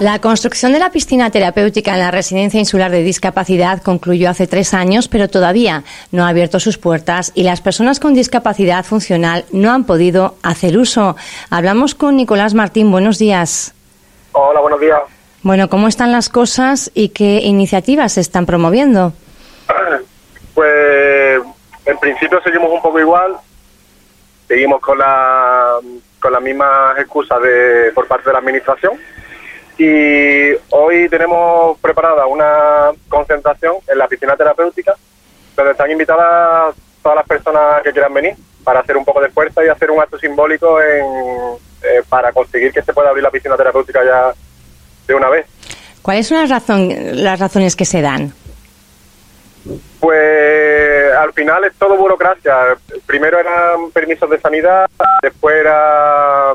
La construcción de la piscina terapéutica en la Residencia Insular de Discapacidad concluyó hace tres años, pero todavía no ha abierto sus puertas y las personas con discapacidad funcional no han podido hacer uso. Hablamos con Nicolás Martín. Buenos días. Hola, buenos días. Bueno, ¿cómo están las cosas y qué iniciativas se están promoviendo? Pues en principio seguimos un poco igual. Seguimos con la con las mismas excusas de por parte de la administración y hoy tenemos preparada una concentración en la piscina terapéutica donde están invitadas todas las personas que quieran venir para hacer un poco de fuerza y hacer un acto simbólico en, eh, para conseguir que se pueda abrir la piscina terapéutica ya de una vez. ¿Cuáles son las, razón, las razones que se dan? Pues al final es todo burocracia. Primero eran permisos de sanidad, después era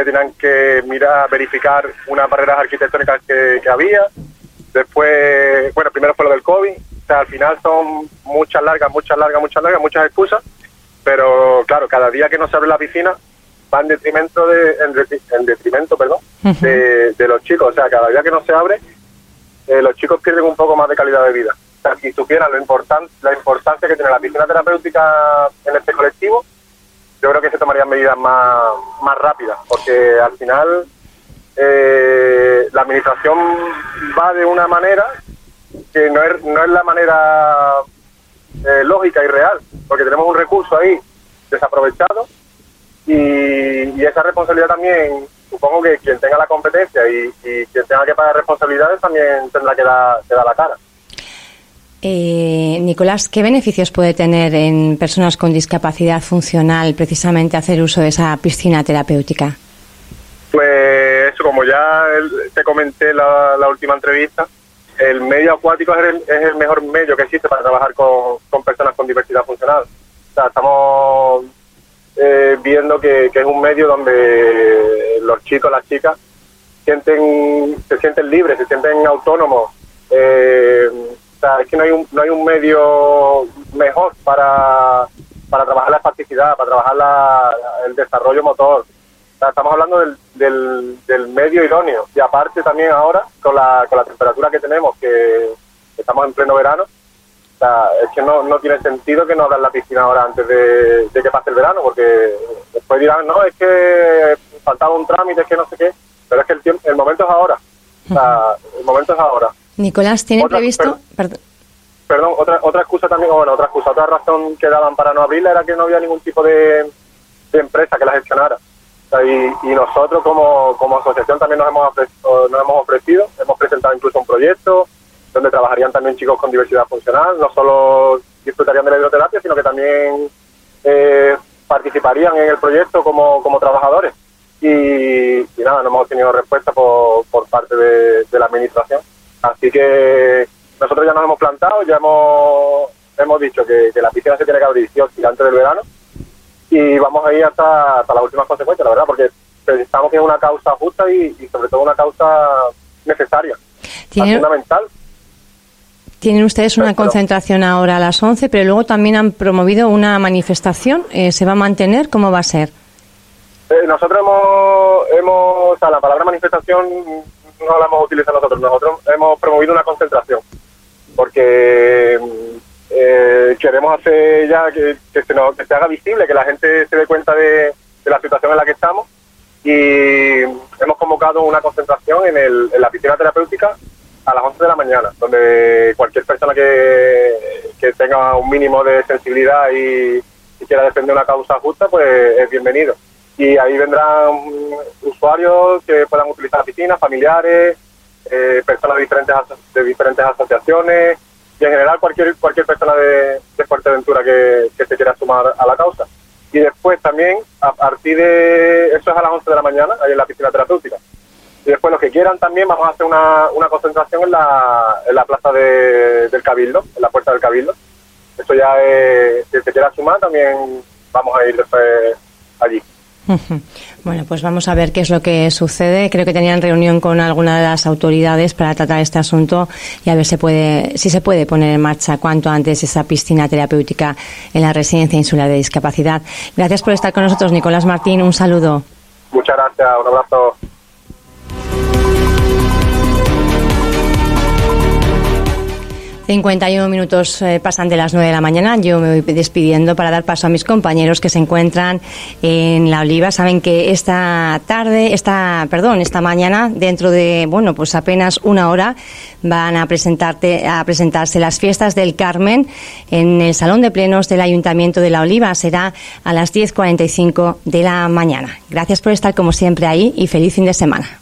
que tenían que mirar, verificar unas barreras arquitectónicas que, había. Después, bueno, primero fue lo del COVID. O sea, al final son muchas largas, muchas largas, muchas largas, muchas excusas. Pero claro, cada día que no se abre la piscina va en detrimento, de, en, detrimento perdón, de, los chicos. O sea, cada día que no se abre, eh, los chicos pierden un poco más de calidad de vida. O sea, si supieran lo importante, la importancia que tiene la piscina terapéutica en este colectivo, yo creo que se tomarían medidas más, más rápidas, porque al final eh, la administración va de una manera que no es, no es la manera eh, lógica y real, porque tenemos un recurso ahí desaprovechado y, esa responsabilidad también, supongo que quien tenga la competencia y, quien tenga que pagar responsabilidades también tendrá que dar, que dar la cara. Eh, Nicolás, ¿qué beneficios puede tener en personas con discapacidad funcional precisamente hacer uso de esa piscina terapéutica? Pues eso, como ya te comenté la, la última entrevista, el medio acuático es el, mejor medio que existe para trabajar con, personas con diversidad funcional. O sea, estamos eh, viendo que, es un medio donde los chicos, las chicas, se sienten libres, se sienten autónomos. Eh, es que no hay un, no hay un medio mejor para, para trabajar la espasticidad, para trabajar el desarrollo motor. estamos hablando del, del, medio idóneo. Y aparte también ahora, con la, con la temperatura que tenemos, que estamos en pleno verano, es que no, no tiene sentido que no abran la piscina ahora antes de, que pase el verano, porque después dirán, no, es que faltaba un trámite, es que no sé qué, pero es que el, tiempo, el momento es ahora. el momento es ahora. Nicolás, ¿tiene previsto...? perdón, otra, otra excusa también, bueno, otra excusa, otra razón que daban para no abrirla era que no había ningún tipo de, empresa que la gestionara. y, nosotros como, como asociación también nos hemos, nos hemos ofrecido, hemos presentado incluso un proyecto donde trabajarían también chicos con diversidad funcional, no solo disfrutarían de la hidroterapia, sino que también eh, participarían en el proyecto como, como trabajadores. Y, nada, no hemos tenido respuesta por, por parte de la administración. Así que nosotros ya nos hemos plantado, ya hemos, hemos dicho que, la piscina se tiene que abrir sí antes del verano y vamos a ir hasta, hasta las últimas consecuencias, la verdad, porque pensamos que es una causa justa y, sobre todo una causa necesaria, fundamental. Tienen ustedes una concentración ahora a las 11, pero luego también han promovido una manifestación. Eh, ¿Se va a mantener? ¿Cómo va a ser? Eh, nosotros hemos, hemos, o sea, la palabra manifestación no la hemos utilizado nosotros. Nosotros hemos promovido una concentración porque eh, queremos hacer ya que, se se haga visible, que la gente se dé cuenta de, la situación en la que estamos. Y hemos convocado una concentración en, el, en la piscina terapéutica a las 11 de la mañana, donde cualquier persona que, tenga un mínimo de sensibilidad y quiera defender una causa justa, pues es bienvenido. Y ahí vendrán usuarios que puedan utilizar la piscina, familiares, eh, personas de diferentes, de diferentes asociaciones y en general cualquier cualquier persona de, de Fuerteventura que, que se quiera sumar a la causa. Y después también, a partir de, eso es a las 11 de la mañana, ahí en la piscina terapéutica. Y después los que quieran también vamos a hacer una, una concentración en la, en la plaza del Cabildo, en la puerta del Cabildo. Eso ya es, si se quiera sumar también vamos a ir después allí. Bueno, pues vamos a ver qué es lo que sucede. Creo que tenían reunión con alguna de las autoridades para tratar este asunto y a ver si, puede, si se puede poner en marcha cuanto antes esa piscina terapéutica en la Residencia Insular de Discapacidad. Gracias por estar con nosotros, Nicolás Martín. Un saludo. Muchas gracias. Un abrazo. 51 minutos eh, pasan de las 9 de la mañana. Yo me voy despidiendo para dar paso a mis compañeros que se encuentran en la Oliva. Saben que esta tarde, esta, perdón, esta mañana, dentro de, bueno, pues apenas una hora, van a presentarte, a presentarse las fiestas del Carmen en el Salón de Plenos del Ayuntamiento de la Oliva. Será a las 10.45 de la mañana. Gracias por estar como siempre ahí y feliz fin de semana.